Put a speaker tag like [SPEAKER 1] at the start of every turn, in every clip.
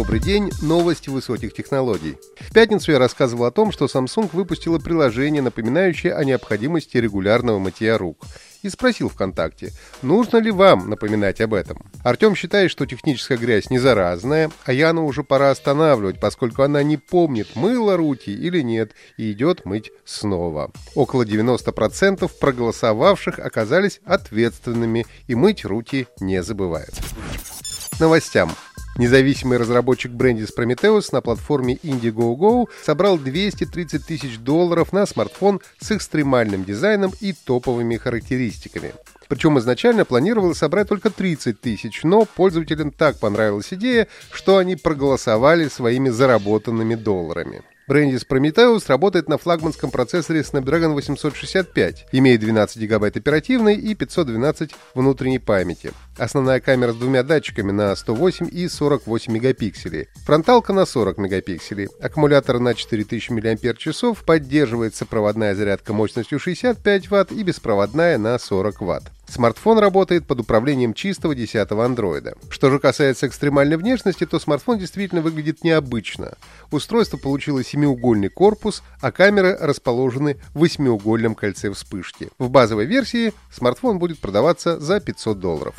[SPEAKER 1] Добрый день, новости высоких технологий. В пятницу я рассказывал о том, что Samsung выпустила приложение, напоминающее о необходимости регулярного мытья рук. И спросил ВКонтакте, нужно ли вам напоминать об этом. Артем считает, что техническая грязь не заразная, а Яну уже пора останавливать, поскольку она не помнит, мыла руки или нет, и идет мыть снова. Около 90% проголосовавших оказались ответственными и мыть руки не забывают. Новостям. Независимый разработчик Brandis Prometheus на платформе Indiegogo собрал 230 тысяч долларов на смартфон с экстремальным дизайном и топовыми характеристиками. Причем изначально планировалось собрать только 30 тысяч, но пользователям так понравилась идея, что они проголосовали своими заработанными долларами. Brandis Prometheus работает на флагманском процессоре Snapdragon 865, имеет 12 гигабайт оперативной и 512 внутренней памяти. Основная камера с двумя датчиками на 108 и 48 мегапикселей. Фронталка на 40 мегапикселей. Аккумулятор на 4000 мАч. Поддерживается проводная зарядка мощностью 65 Вт и беспроводная на 40 Вт. Смартфон работает под управлением чистого 10-го андроида. Что же касается экстремальной внешности, то смартфон действительно выглядит необычно. Устройство получило семиугольный корпус, а камеры расположены в восьмиугольном кольце вспышки. В базовой версии смартфон будет продаваться за 500 долларов.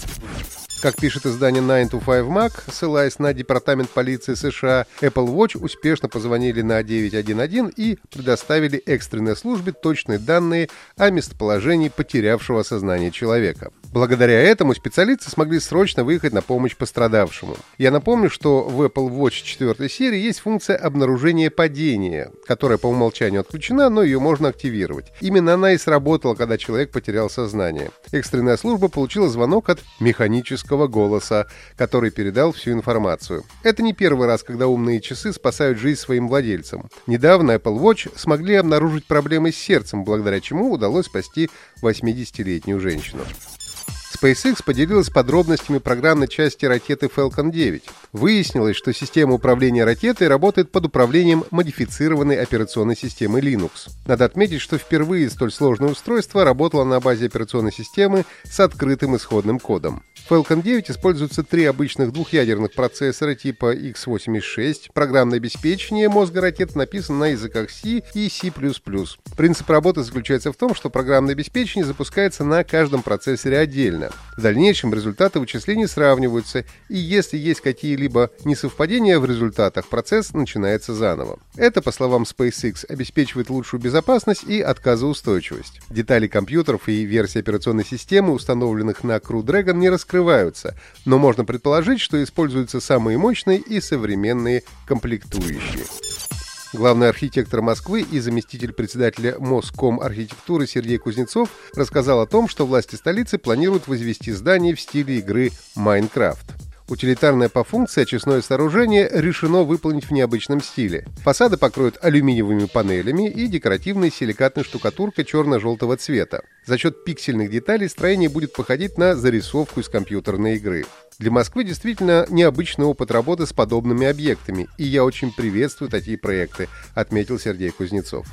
[SPEAKER 1] Как пишет издание 9 to 5 Mac, ссылаясь на Департамент полиции США, Apple Watch успешно позвонили на 911 и предоставили экстренной службе точные данные о местоположении потерявшего сознание человека. Благодаря этому специалисты смогли срочно выехать на помощь пострадавшему. Я напомню, что в Apple Watch 4 серии есть функция обнаружения падения, которая по умолчанию отключена, но ее можно активировать. Именно она и сработала, когда человек потерял сознание. Экстренная служба получила звонок от механического голоса, который передал всю информацию. Это не первый раз, когда умные часы спасают жизнь своим владельцам. Недавно Apple Watch смогли обнаружить проблемы с сердцем, благодаря чему удалось спасти 80-летнюю женщину. SpaceX поделилась подробностями программной части ракеты Falcon 9. Выяснилось, что система управления ракетой работает под управлением модифицированной операционной системы Linux. Надо отметить, что впервые столь сложное устройство работало на базе операционной системы с открытым исходным кодом. В Falcon 9 используются три обычных двухъядерных процессора типа x86. Программное обеспечение мозга ракет написано на языках C и C++. Принцип работы заключается в том, что программное обеспечение запускается на каждом процессоре отдельно. В дальнейшем результаты вычислений сравниваются, и если есть какие-либо несовпадения в результатах, процесс начинается заново. Это, по словам SpaceX, обеспечивает лучшую безопасность и отказоустойчивость. Детали компьютеров и версии операционной системы, установленных на Crew Dragon, не раскрываются, но можно предположить, что используются самые мощные и современные комплектующие. Главный архитектор Москвы и заместитель председателя Моском архитектуры Сергей Кузнецов рассказал о том, что власти столицы планируют возвести здание в стиле игры Майнкрафт. Утилитарное по функции очистное сооружение решено выполнить в необычном стиле. Фасады покроют алюминиевыми панелями и декоративной силикатной штукатуркой черно-желтого цвета. За счет пиксельных деталей строение будет походить на зарисовку из компьютерной игры. Для Москвы действительно необычный опыт работы с подобными объектами, и я очень приветствую такие проекты, отметил Сергей Кузнецов.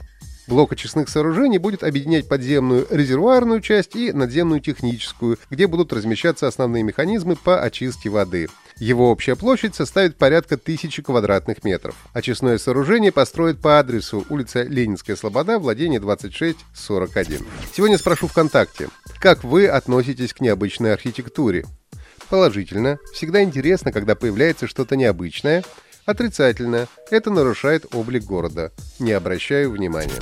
[SPEAKER 1] Блок очистных сооружений будет объединять подземную резервуарную часть и надземную техническую, где будут размещаться основные механизмы по очистке воды. Его общая площадь составит порядка тысячи квадратных метров. Очистное сооружение построят по адресу улица Ленинская Слобода, владение 2641. Сегодня спрошу ВКонтакте, как вы относитесь к необычной архитектуре? Положительно. Всегда интересно, когда появляется что-то необычное – Отрицательно. Это нарушает облик города. Не обращаю внимания.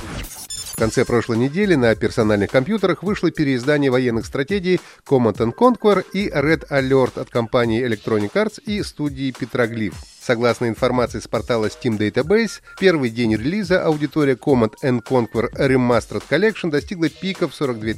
[SPEAKER 1] В конце прошлой недели на персональных компьютерах вышло переиздание военных стратегий Command Conquer и Red Alert от компании Electronic Arts и студии Petroglyph. Согласно информации с портала Steam Database, первый день релиза аудитория Command Conquer Remastered Collection достигла пика в 42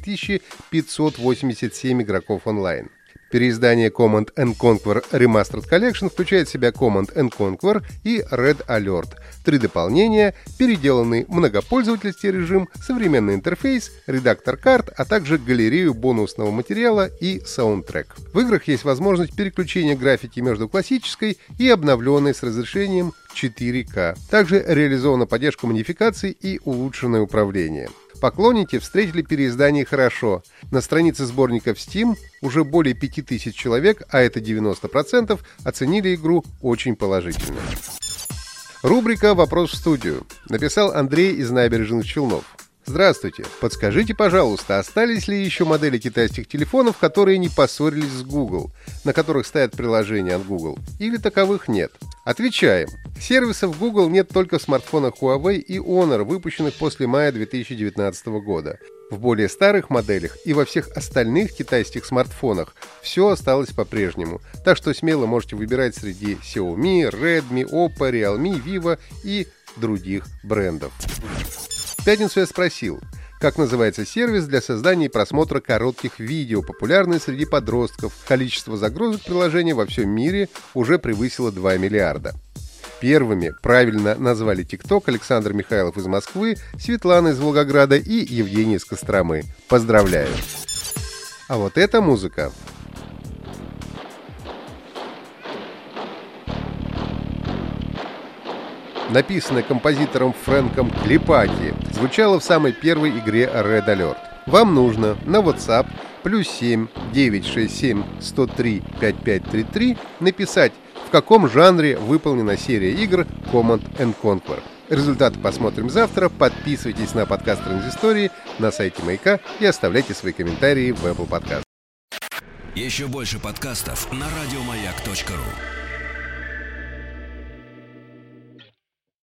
[SPEAKER 1] 587 игроков онлайн. Переиздание Command Conquer Remastered Collection включает в себя Command Conquer и Red Alert. Три дополнения, переделанный многопользовательский режим, современный интерфейс, редактор карт, а также галерею бонусного материала и саундтрек. В играх есть возможность переключения графики между классической и обновленной с разрешением 4К. Также реализована поддержка модификаций и улучшенное управление. Поклонники встретили переиздание хорошо. На странице сборника в Steam уже более 5000 человек, а это 90%, оценили игру очень положительно. Рубрика «Вопрос в студию». Написал Андрей из набережных Челнов. Здравствуйте. Подскажите, пожалуйста, остались ли еще модели китайских телефонов, которые не поссорились с Google, на которых стоят приложения от Google, или таковых нет? Отвечаем. Сервисов Google нет только в смартфонах Huawei и Honor, выпущенных после мая 2019 года. В более старых моделях и во всех остальных китайских смартфонах все осталось по-прежнему, так что смело можете выбирать среди Xiaomi, Redmi, Oppo, Realme, Vivo и других брендов. В пятницу я спросил, как называется сервис для создания и просмотра коротких видео, популярный среди подростков. Количество загрузок приложения во всем мире уже превысило 2 миллиарда. Первыми правильно назвали ТикТок Александр Михайлов из Москвы, Светлана из Волгограда и Евгений из Костромы. Поздравляю! А вот эта музыка написанная композитором Фрэнком Клипаки, звучала в самой первой игре Red Alert. Вам нужно на WhatsApp плюс 7 967 103 5533 написать, в каком жанре выполнена серия игр Command Conquer. Результаты посмотрим завтра. Подписывайтесь на подкаст Транзистории на сайте Маяка и оставляйте свои комментарии в Apple Podcast.
[SPEAKER 2] Еще больше подкастов на радиомаяк.ру